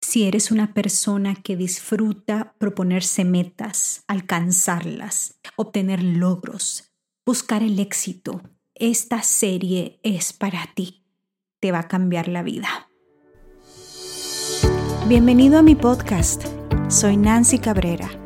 si eres una persona que disfruta proponerse metas, alcanzarlas, obtener logros, buscar el éxito, esta serie es para ti. Te va a cambiar la vida. Bienvenido a mi podcast. Soy Nancy Cabrera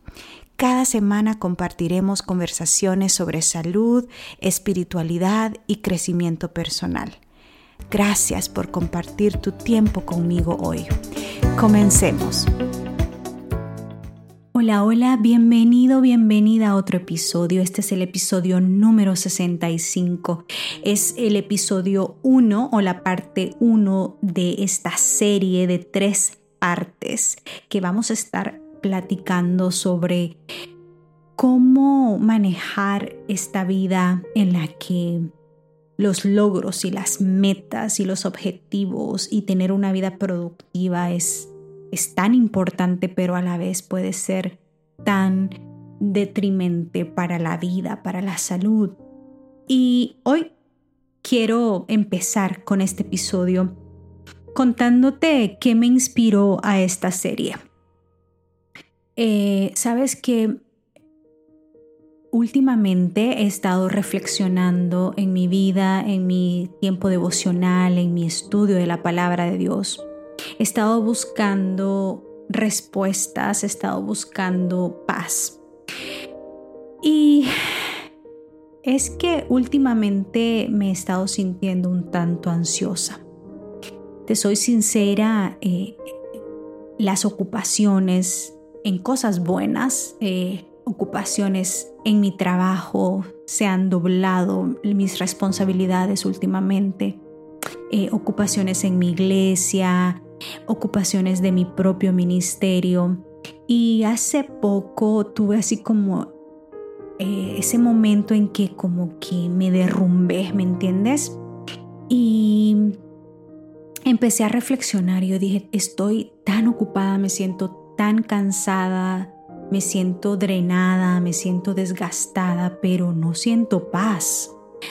Cada semana compartiremos conversaciones sobre salud, espiritualidad y crecimiento personal. Gracias por compartir tu tiempo conmigo hoy. Comencemos. Hola, hola, bienvenido, bienvenida a otro episodio. Este es el episodio número 65. Es el episodio 1 o la parte 1 de esta serie de tres partes que vamos a estar platicando sobre cómo manejar esta vida en la que los logros y las metas y los objetivos y tener una vida productiva es, es tan importante, pero a la vez puede ser tan detrimente para la vida, para la salud. Y hoy quiero empezar con este episodio contándote qué me inspiró a esta serie. Eh, Sabes que últimamente he estado reflexionando en mi vida, en mi tiempo devocional, en mi estudio de la palabra de Dios. He estado buscando respuestas, he estado buscando paz. Y es que últimamente me he estado sintiendo un tanto ansiosa. Te soy sincera, eh, las ocupaciones, en cosas buenas, eh, ocupaciones en mi trabajo, se han doblado mis responsabilidades últimamente, eh, ocupaciones en mi iglesia, ocupaciones de mi propio ministerio. Y hace poco tuve así como eh, ese momento en que como que me derrumbé, ¿me entiendes? Y empecé a reflexionar y yo dije, estoy tan ocupada, me siento tan cansada, me siento drenada, me siento desgastada, pero no siento paz.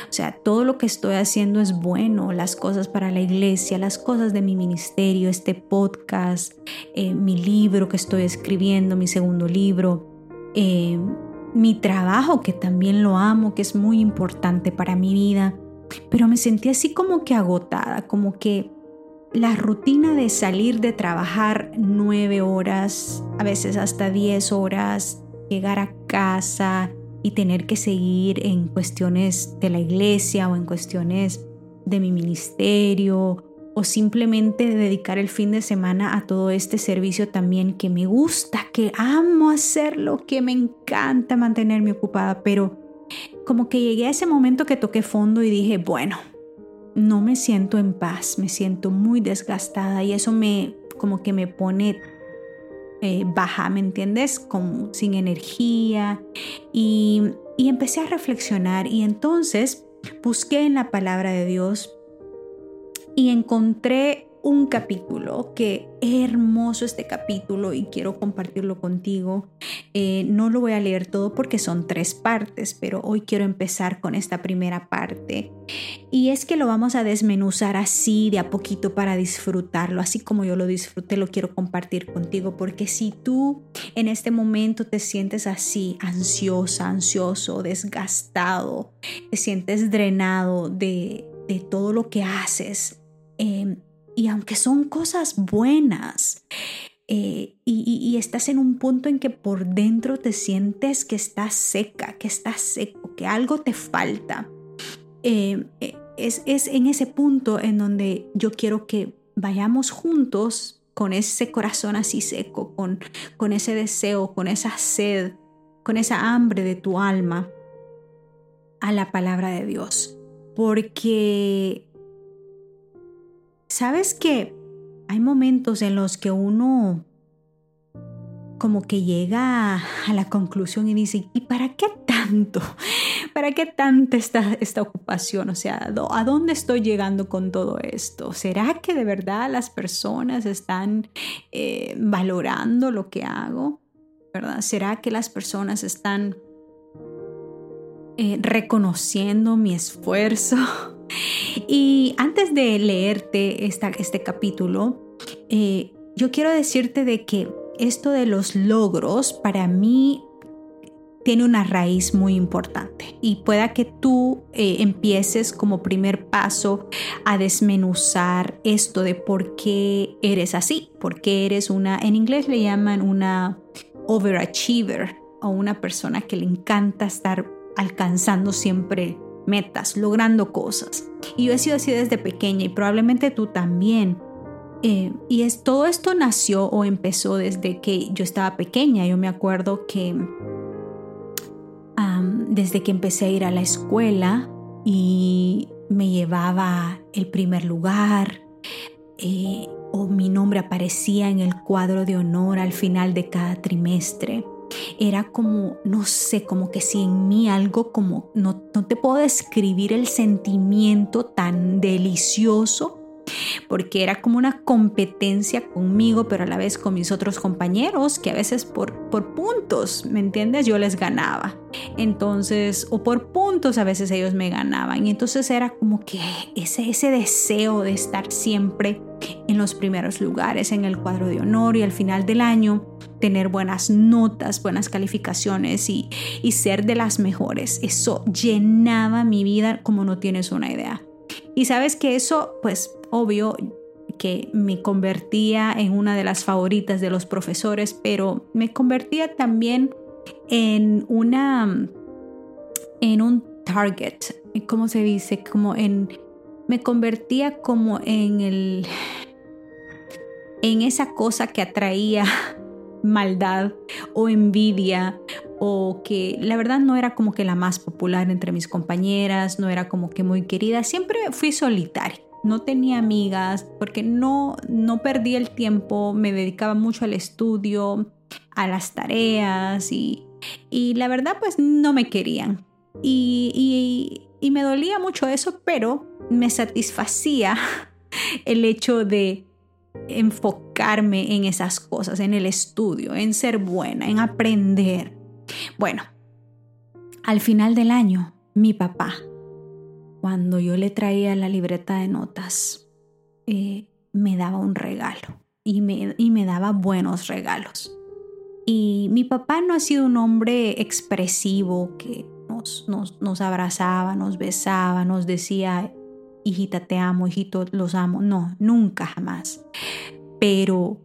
O sea, todo lo que estoy haciendo es bueno, las cosas para la iglesia, las cosas de mi ministerio, este podcast, eh, mi libro que estoy escribiendo, mi segundo libro, eh, mi trabajo que también lo amo, que es muy importante para mi vida, pero me sentí así como que agotada, como que la rutina de salir de trabajar nueve horas, a veces hasta diez horas, llegar a casa y tener que seguir en cuestiones de la iglesia o en cuestiones de mi ministerio o simplemente dedicar el fin de semana a todo este servicio también que me gusta, que amo hacerlo, que me encanta mantenerme ocupada, pero como que llegué a ese momento que toqué fondo y dije, bueno, no me siento en paz, me siento muy desgastada y eso me como que me pone eh, baja, ¿me entiendes? Como sin energía y, y empecé a reflexionar y entonces busqué en la palabra de Dios y encontré un capítulo, que hermoso este capítulo y quiero compartirlo contigo. Eh, no lo voy a leer todo porque son tres partes, pero hoy quiero empezar con esta primera parte. Y es que lo vamos a desmenuzar así de a poquito para disfrutarlo, así como yo lo disfruté, lo quiero compartir contigo, porque si tú en este momento te sientes así, ansiosa, ansioso, desgastado, te sientes drenado de, de todo lo que haces, eh, y aunque son cosas buenas, eh, y, estás en un punto en que por dentro te sientes que estás seca, que estás seco, que algo te falta, eh, eh, es, es en ese punto en donde yo quiero que vayamos juntos con ese corazón así seco, con, con ese deseo, con esa sed, con esa hambre de tu alma a la palabra de Dios. Porque ¿Sabes que hay momentos en los que uno como que llega a la conclusión y dice, ¿y para qué tanto? ¿Para qué tanta esta, esta ocupación? O sea, ¿a dónde estoy llegando con todo esto? ¿Será que de verdad las personas están eh, valorando lo que hago? ¿Verdad? ¿Será que las personas están eh, reconociendo mi esfuerzo? Y antes de leerte esta, este capítulo, eh, yo quiero decirte de que esto de los logros para mí tiene una raíz muy importante y pueda que tú eh, empieces como primer paso a desmenuzar esto de por qué eres así, por qué eres una, en inglés le llaman una overachiever o una persona que le encanta estar alcanzando siempre metas, logrando cosas. Y yo he sido así desde pequeña y probablemente tú también. Eh, y es, todo esto nació o empezó desde que yo estaba pequeña. Yo me acuerdo que desde que empecé a ir a la escuela y me llevaba el primer lugar eh, o mi nombre aparecía en el cuadro de honor al final de cada trimestre. Era como, no sé, como que si en mí algo como, no, no te puedo describir el sentimiento tan delicioso porque era como una competencia conmigo, pero a la vez con mis otros compañeros, que a veces por, por puntos, ¿me entiendes? Yo les ganaba. Entonces, o por puntos a veces ellos me ganaban. Y entonces era como que ese, ese deseo de estar siempre en los primeros lugares, en el cuadro de honor y al final del año tener buenas notas, buenas calificaciones y, y ser de las mejores. Eso llenaba mi vida como no tienes una idea. Y sabes que eso, pues obvio que me convertía en una de las favoritas de los profesores, pero me convertía también en una, en un target, ¿cómo se dice? Como en, me convertía como en el, en esa cosa que atraía maldad o envidia o que la verdad no era como que la más popular entre mis compañeras, no era como que muy querida, siempre fui solitaria. No tenía amigas porque no, no perdí el tiempo, me dedicaba mucho al estudio, a las tareas y, y la verdad pues no me querían. Y, y me dolía mucho eso, pero me satisfacía el hecho de enfocarme en esas cosas, en el estudio, en ser buena, en aprender. Bueno, al final del año, mi papá, cuando yo le traía la libreta de notas, eh, me daba un regalo y me, y me daba buenos regalos. Y mi papá no ha sido un hombre expresivo que nos, nos, nos abrazaba, nos besaba, nos decía, hijita, te amo, hijito, los amo. No, nunca jamás. Pero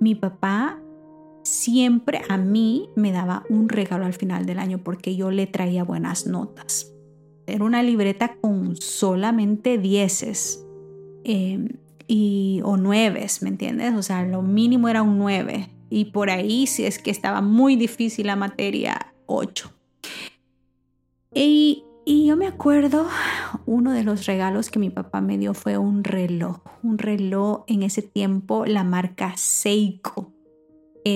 mi papá siempre a mí me daba un regalo al final del año porque yo le traía buenas notas. Era una libreta con solamente dieces em, y, o nueves, ¿me entiendes? O sea, lo mínimo era un nueve. Y por ahí, si es que estaba muy difícil la materia, ocho. Y y yo me acuerdo, uno de los regalos que mi papá me dio fue un reloj, un reloj en ese tiempo, la marca Seiko.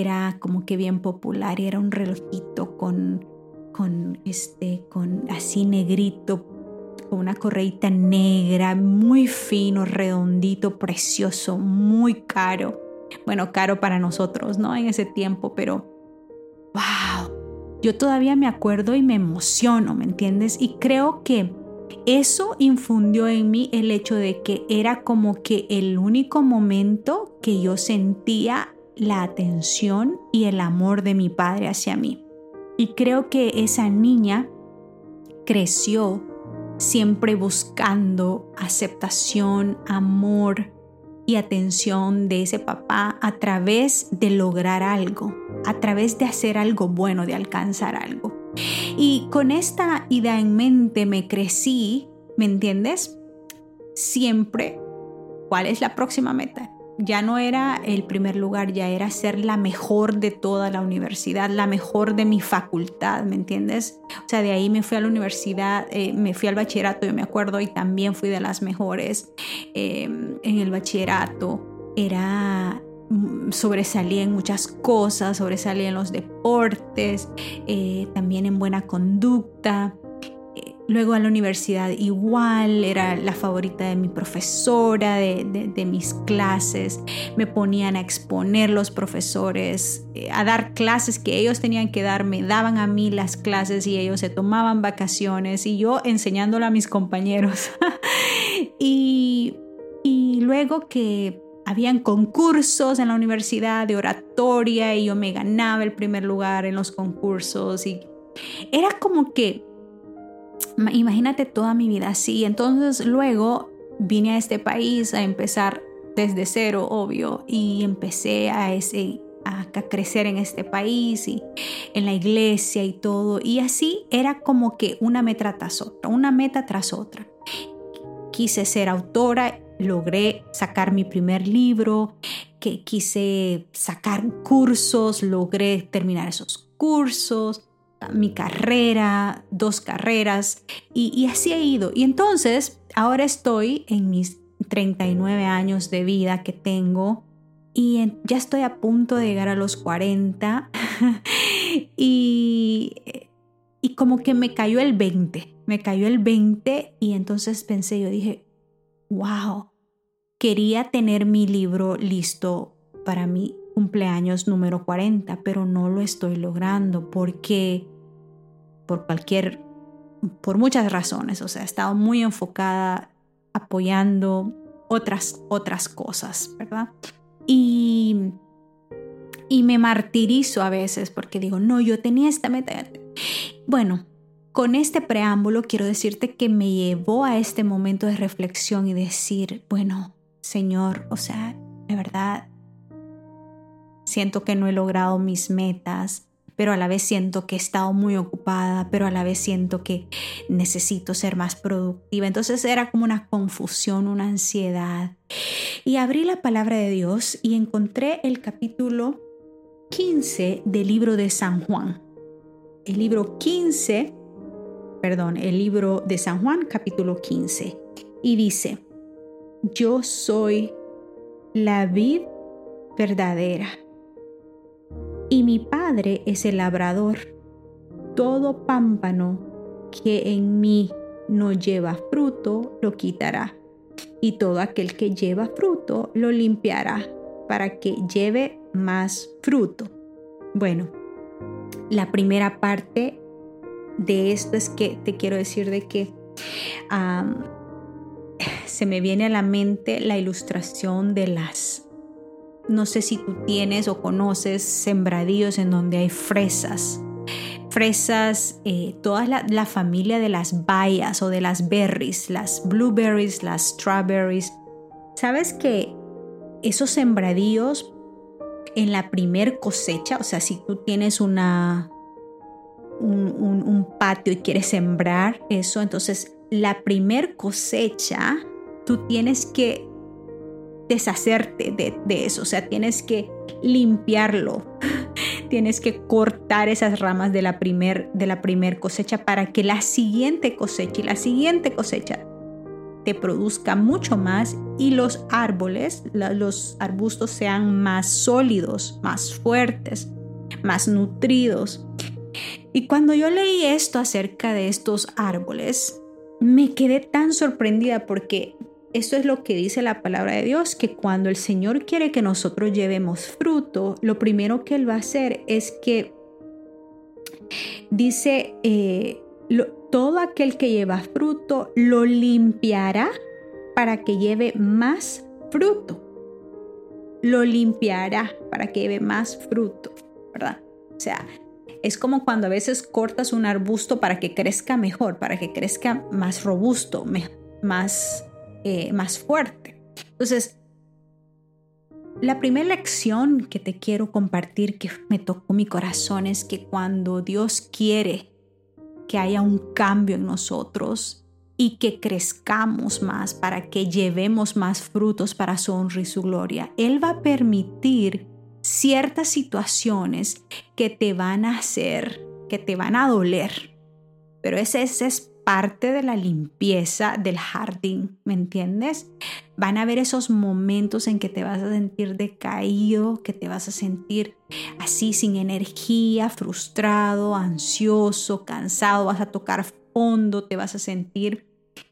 Era como que bien popular era un relojito con, con este, con así negrito, con una correita negra, muy fino, redondito, precioso, muy caro. Bueno, caro para nosotros, ¿no? En ese tiempo, pero wow, yo todavía me acuerdo y me emociono, ¿me entiendes? Y creo que eso infundió en mí el hecho de que era como que el único momento que yo sentía la atención y el amor de mi padre hacia mí. Y creo que esa niña creció siempre buscando aceptación, amor, y atención de ese papá a través de lograr algo, a través de hacer algo bueno, de alcanzar algo. Y con esta idea en mente me crecí, ¿me entiendes? Siempre, ¿cuál es la próxima meta? Ya no era el primer lugar, ya era ser la mejor de toda la universidad, la mejor de mi facultad, ¿me entiendes? O sea, de ahí me fui a la universidad, eh, me fui al bachillerato, yo me acuerdo, y también fui de las mejores em, en el bachillerato. Era mm, sobresalí en muchas cosas, sobresalí en los deportes, eh, también en buena conducta. Luego a la universidad igual, era la favorita de mi profesora, de, mis clases. Me ponían a exponer los profesores, eh, a dar clases que ellos tenían que dar, me daban a mí las clases y ellos se tomaban vacaciones y yo enseñándolo a mis compañeros. y, y luego que habían concursos en la universidad de oratoria y yo me ganaba el primer lugar en los concursos y era como que Imagínate toda mi vida así. Entonces luego vine a este país a empezar desde cero, obvio, y empecé a, ese, a, crecer en este país y en la iglesia y todo. Y así era como que una meta tras otra, una meta tras otra. Quise ser autora, logré sacar mi primer libro, que quise sacar cursos, logré terminar esos cursos mi carrera, dos carreras, y, así he ido. Y entonces, ahora estoy en mis 39 años de vida que tengo y ya estoy a punto de llegar a los 40 y, y como que me cayó el 20, me cayó el 20 y entonces pensé, yo dije, wow, quería tener mi libro listo para mi cumpleaños número 40, pero no lo estoy logrando porque por cualquier, por muchas razones, o sea, he estado muy enfocada apoyando otras, otras cosas, ¿verdad? Y, y me martirizo a veces porque digo, no, yo tenía esta meta. Bueno, con este preámbulo quiero decirte que me llevó a este momento de reflexión y decir, bueno, Señor, o sea, de verdad, siento que no he logrado mis metas, pero a la vez siento que he estado muy ocupada, pero a la vez siento que necesito ser más productiva. Entonces era como una confusión, una ansiedad. Y abrí la palabra de Dios y encontré el capítulo 15 del libro de San Juan. El libro 15, perdón, el libro de San Juan, capítulo 15. Y dice, yo soy la vid verdadera y mi Padre es el labrador. Todo pámpano que en mí no lleva fruto, lo quitará. Y todo aquel que lleva fruto, lo limpiará para que lleve más fruto. Bueno, la primera parte de esto es que te quiero decir de que se me viene a la mente la ilustración de las no sé si tú tienes o conoces sembradíos en donde hay fresas. Fresas, eh, toda la, familia de las bayas o de las berries, las blueberries, las strawberries. ¿Sabes que esos sembradíos en la primer cosecha, o sea, si tú tienes una, un, patio y quieres sembrar eso, entonces la primer cosecha tú tienes que deshacerte de, eso, o sea, tienes que limpiarlo, tienes que cortar esas ramas de la primer, de la primer cosecha para que la siguiente cosecha y la siguiente cosecha te produzca mucho más y los árboles, los arbustos sean más sólidos, más fuertes, más nutridos. Y cuando yo leí esto acerca de estos árboles, me quedé tan sorprendida porque esto es lo que dice la palabra de Dios, que cuando el Señor quiere que nosotros llevemos fruto, lo primero que Él va a hacer es que dice, eh, todo aquel que lleva fruto lo limpiará para que lleve más fruto. Lo limpiará para que lleve más fruto, ¿verdad? O sea, es como cuando a veces cortas un arbusto para que crezca mejor, para que crezca más robusto, más eh, más fuerte. Entonces, la primera lección que te quiero compartir que me tocó mi corazón es que cuando Dios quiere que haya un cambio en nosotros y que crezcamos más para que llevemos más frutos para su honra y su gloria, Él va a permitir ciertas situaciones que te van a hacer, que te van a doler. Pero ese, ese es parte de la limpieza del jardín, ¿me entiendes? Van a haber esos momentos en que te vas a sentir decaído, que te vas a sentir así sin energía, frustrado, ansioso, cansado, vas a tocar fondo, te vas a sentir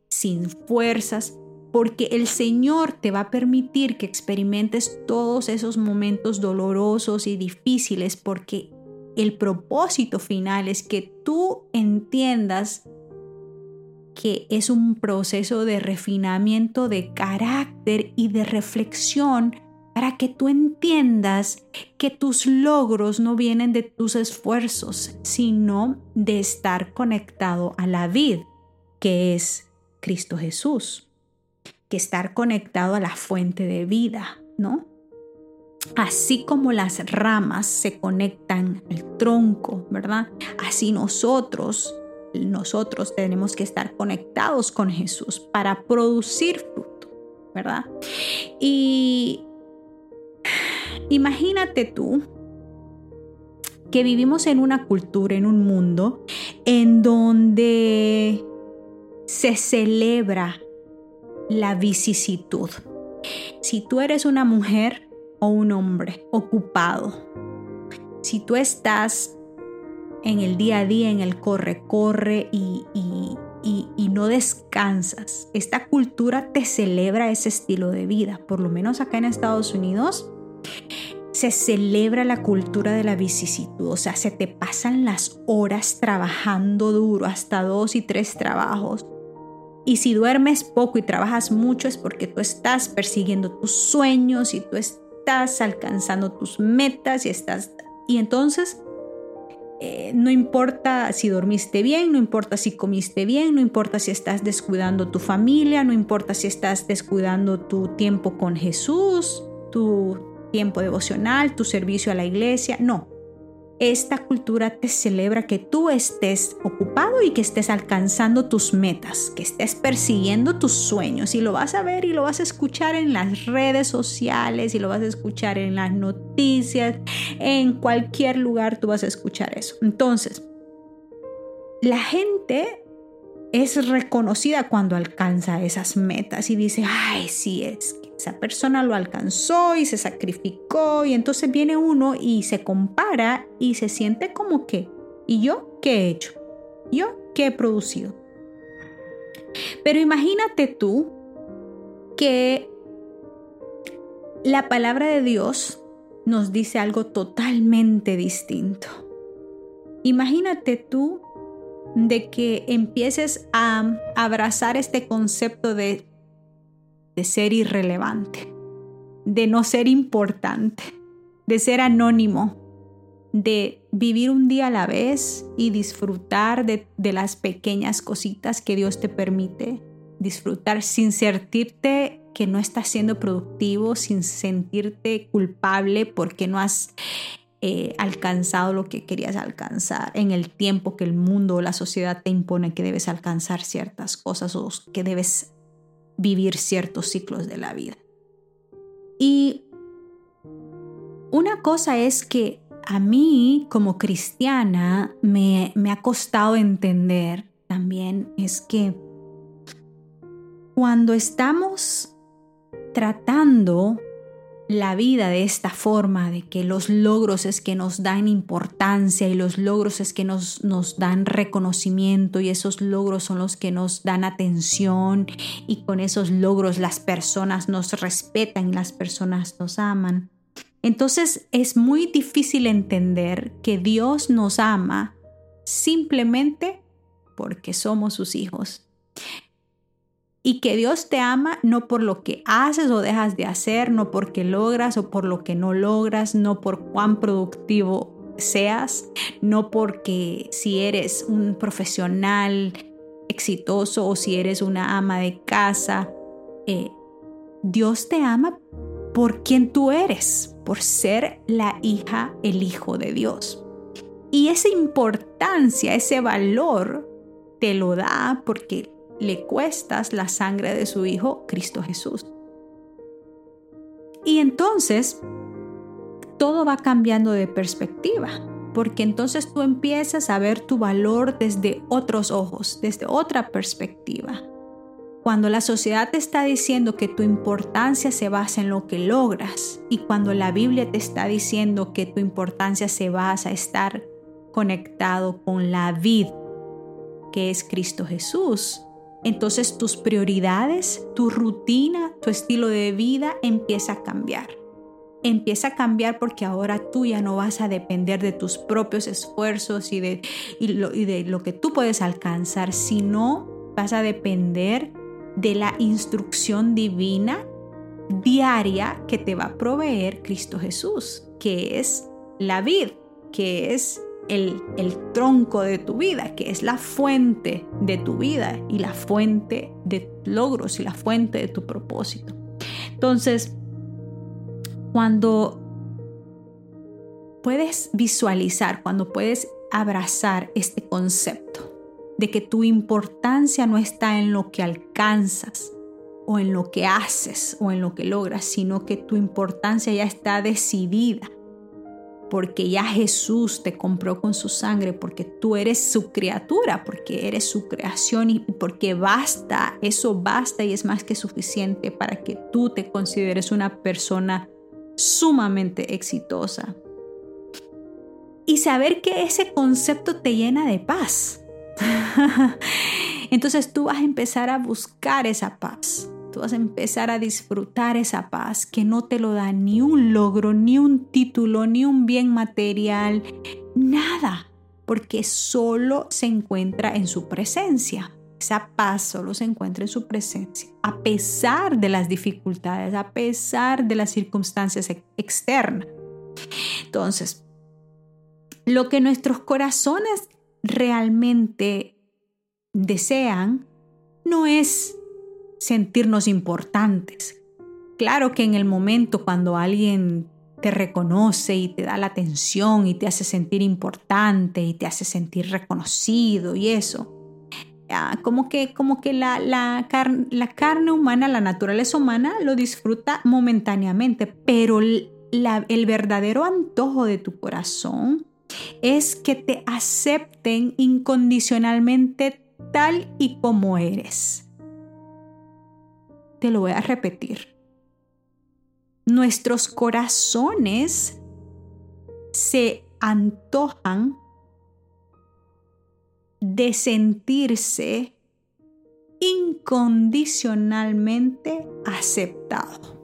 sin fuerzas, porque el Señor te va a permitir que experimentes todos esos momentos dolorosos y difíciles, porque el propósito final es que tú entiendas que es un proceso de refinamiento de carácter y de reflexión para que tú entiendas que tus logros no vienen de tus esfuerzos, sino de estar conectado a la vid, que es Cristo Jesús, que estar conectado a la fuente de vida, ¿no? Así como las ramas se conectan al tronco, ¿verdad? Así nosotros, nosotros tenemos que estar conectados con Jesús para producir fruto, ¿verdad? Y imagínate tú que vivimos en una cultura, en un mundo en donde se celebra la vicisitud. Si tú eres una mujer o un hombre ocupado, si tú estás en el día a día, en el corre-corre y, y, no descansas, esta cultura te celebra ese estilo de vida, por lo menos acá en Estados Unidos. Se celebra la cultura de la vicisitud, o sea, se te pasan las horas trabajando duro, hasta dos y tres trabajos, y si duermes poco y trabajas mucho es porque tú estás persiguiendo tus sueños y tú estás alcanzando tus metas y estás... Y entonces eh, no importa si dormiste bien, no importa si comiste bien, no importa si estás descuidando tu familia, no importa si estás descuidando tu tiempo con Jesús, tu tiempo devocional, tu servicio a la iglesia. No, esta cultura te celebra que tú estés ocupado y que estés alcanzando tus metas, que estés persiguiendo tus sueños y lo vas a ver y lo vas a escuchar en las redes sociales y lo vas a escuchar en las noticias, en cualquier lugar tú vas a escuchar eso. Entonces, la gente es reconocida cuando alcanza esas metas y dice, ay, sí es esa persona lo alcanzó y se sacrificó y entonces viene uno y se compara y se siente como que, ¿y yo qué he hecho? ¿Yo qué he producido? Pero imagínate tú que la palabra de Dios nos dice algo totalmente distinto. Imagínate tú de que empieces a abrazar este concepto de de ser irrelevante, de no ser importante, de ser anónimo, de vivir un día a la vez y disfrutar de, las pequeñas cositas que Dios te permite disfrutar sin sentirte que no estás siendo productivo, sin sentirte culpable porque no has eh, alcanzado lo que querías alcanzar en el tiempo que el mundo o la sociedad te impone que debes alcanzar ciertas cosas o que debes vivir ciertos ciclos de la vida. Y una cosa es que a mí como cristiana me, me ha costado entender también es que cuando estamos tratando la vida de esta forma, de que los logros es que nos dan importancia y los logros es que nos, nos dan reconocimiento y esos logros son los que nos dan atención y con esos logros las personas nos respetan y las personas nos aman. Entonces es muy difícil entender que Dios nos ama simplemente porque somos sus hijos y que Dios te ama no por lo que haces o dejas de hacer, no porque logras o por lo que no logras, no por cuán productivo seas, no porque si eres un profesional exitoso o si eres una ama de casa. Eh, Dios te ama por quien tú eres, por ser la hija, el hijo de Dios. Y esa importancia, ese valor, te lo da porque le cuestas la sangre de su Hijo, Cristo Jesús. Y entonces, todo va cambiando de perspectiva, porque entonces tú empiezas a ver tu valor desde otros ojos, desde otra perspectiva. cuando la sociedad te está diciendo que tu importancia se basa en lo que logras y cuando la Biblia te está diciendo que tu importancia se basa en estar conectado con la vida que es Cristo Jesús, entonces tus prioridades, tu rutina, tu estilo de vida empieza a cambiar. Empieza a cambiar porque ahora tú ya no vas a depender de tus propios esfuerzos y de, lo, y de lo que tú puedes alcanzar, sino vas a depender de la instrucción divina diaria que te va a proveer Cristo Jesús, que es la vid, que es el, tronco de tu vida, que es la fuente de tu vida y la fuente de logros y la fuente de tu propósito. Entonces, cuando puedes visualizar, cuando puedes abrazar este concepto de que tu importancia no está en lo que alcanzas o en lo que haces o en lo que logras, sino que tu importancia ya está decidida porque ya Jesús te compró con su sangre, porque tú eres su criatura, porque eres su creación y porque basta, eso basta y es más que suficiente para que tú te consideres una persona sumamente exitosa. Y saber que ese concepto te llena de paz. Entonces tú vas a empezar a buscar esa paz tú vas a empezar a disfrutar esa paz que no te lo da ni un logro, ni un título, ni un bien material, nada, porque solo se encuentra en su presencia. Esa paz solo se encuentra en su presencia, a pesar de las dificultades, a pesar de las circunstancias externas. Entonces, lo que nuestros corazones realmente desean no es sentirnos importantes. Claro que en el momento cuando alguien te reconoce y te da la atención y te hace sentir importante y te hace sentir reconocido y eso, como que, como que la, la, la carne humana, la naturaleza humana lo disfruta momentáneamente, pero el verdadero antojo de tu corazón es que te acepten incondicionalmente tal y como eres. Te lo voy a repetir. Nuestros corazones se antojan de sentirse incondicionalmente aceptado.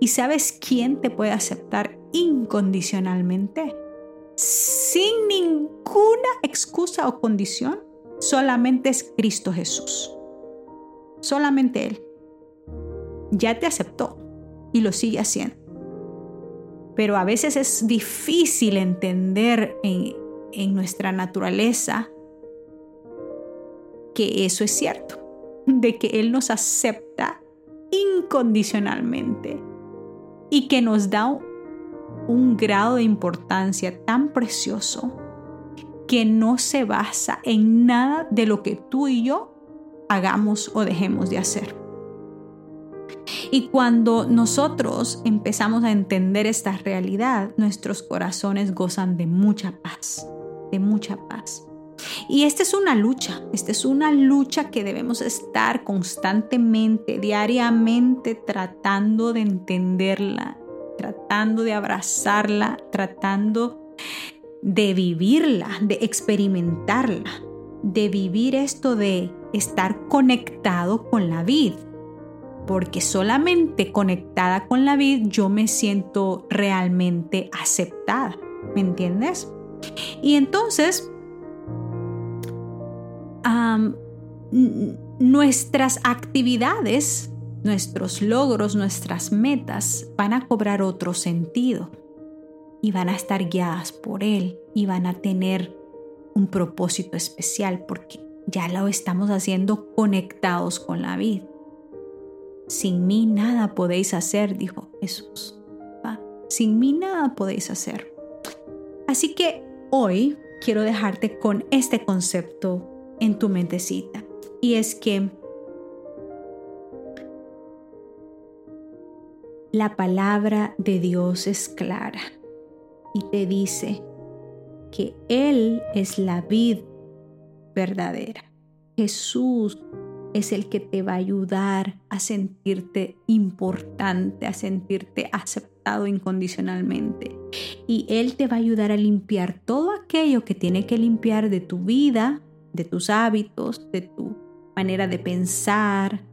¿Y sabes quién te puede aceptar incondicionalmente? Sin ninguna excusa o condición. Solamente es Cristo Jesús. Solamente Él ya te aceptó y lo sigue haciendo. Pero a veces es difícil entender en, en nuestra naturaleza que eso es cierto, de que Él nos acepta incondicionalmente y que nos da un grado de importancia tan precioso que no se basa en nada de lo que tú y yo hagamos o dejemos de hacer. Y cuando nosotros empezamos a entender esta realidad, nuestros corazones gozan de mucha paz, de mucha paz. Y esta es una lucha, esta es una lucha que debemos estar constantemente, diariamente tratando de entenderla, tratando de abrazarla, tratando de vivirla, de experimentarla, de vivir esto de estar conectado con la vida porque solamente conectada con la vida yo me siento realmente aceptada, ¿me entiendes? Y entonces, nuestras actividades, nuestros logros, nuestras metas van a cobrar otro sentido y van a estar guiadas por Él y van a tener un propósito especial porque ya lo estamos haciendo conectados con la vida. Sin mí nada podéis hacer, dijo Jesús. Sin mí nada podéis hacer. Así que hoy quiero dejarte con este concepto en tu mentecita. Y es que la palabra de Dios es clara y te dice que Él es la vid verdadera. Jesús es el que te va a ayudar a sentirte importante, a sentirte aceptado incondicionalmente. Y Él te va a ayudar a limpiar todo aquello que tiene que limpiar de tu vida, de tus hábitos, de tu manera de pensar,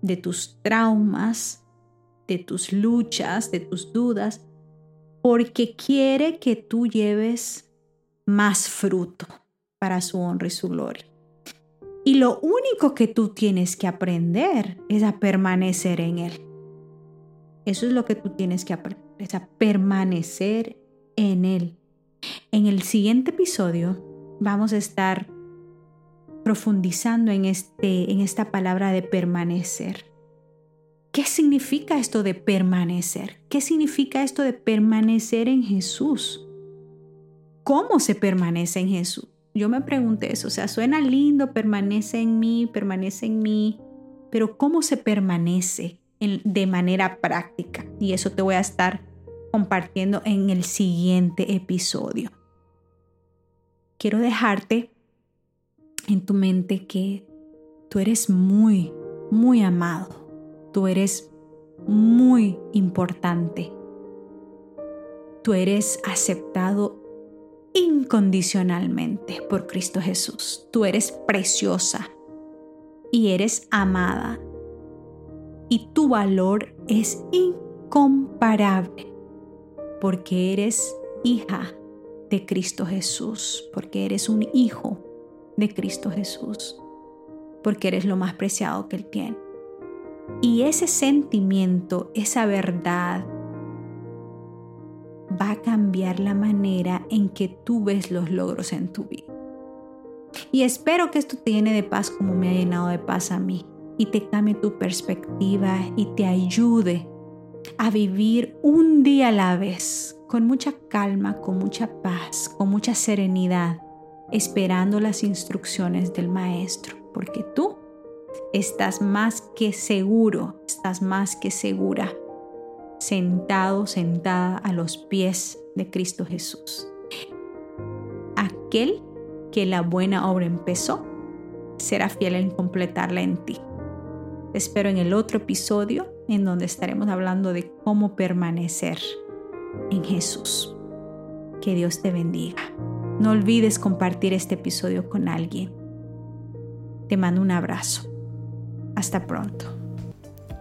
de tus traumas, de tus luchas, de tus dudas, porque quiere que tú lleves más fruto para su honra y su gloria. Y lo único que tú tienes que aprender es a permanecer en Él. Eso es lo que tú tienes que aprender, es a permanecer en Él. En el siguiente episodio vamos a estar profundizando en, este, en esta palabra de permanecer. ¿Qué significa esto de permanecer? ¿Qué significa esto de permanecer en Jesús? ¿Cómo se permanece en Jesús? Yo me pregunté eso, o sea, suena lindo, permanece en mí, permanece en mí, pero ¿cómo se permanece de manera práctica? Y eso te voy a estar compartiendo en el siguiente episodio. Quiero dejarte en tu mente que tú eres muy, muy amado. Tú eres muy importante. Tú eres aceptado incondicionalmente por Cristo Jesús. Tú eres preciosa y eres amada. Y tu valor es incomparable porque eres hija de Cristo Jesús, porque eres un hijo de Cristo Jesús, porque eres lo más preciado que Él tiene. Y ese sentimiento, esa verdad, va a cambiar la manera en que tú ves los logros en tu vida. Y espero que esto te llene de paz como me ha llenado de paz a mí y te cambie tu perspectiva y te ayude a vivir un día a la vez con mucha calma, con mucha paz, con mucha serenidad, esperando las instrucciones del Maestro, porque tú estás más que seguro, estás más que segura sentado, sentada a los pies de Cristo Jesús. Aquel que la buena obra empezó, será fiel en completarla en ti. Te espero en el otro episodio en donde estaremos hablando de cómo permanecer en Jesús. Que Dios te bendiga. No olvides compartir este episodio con alguien. Te mando un abrazo. Hasta pronto.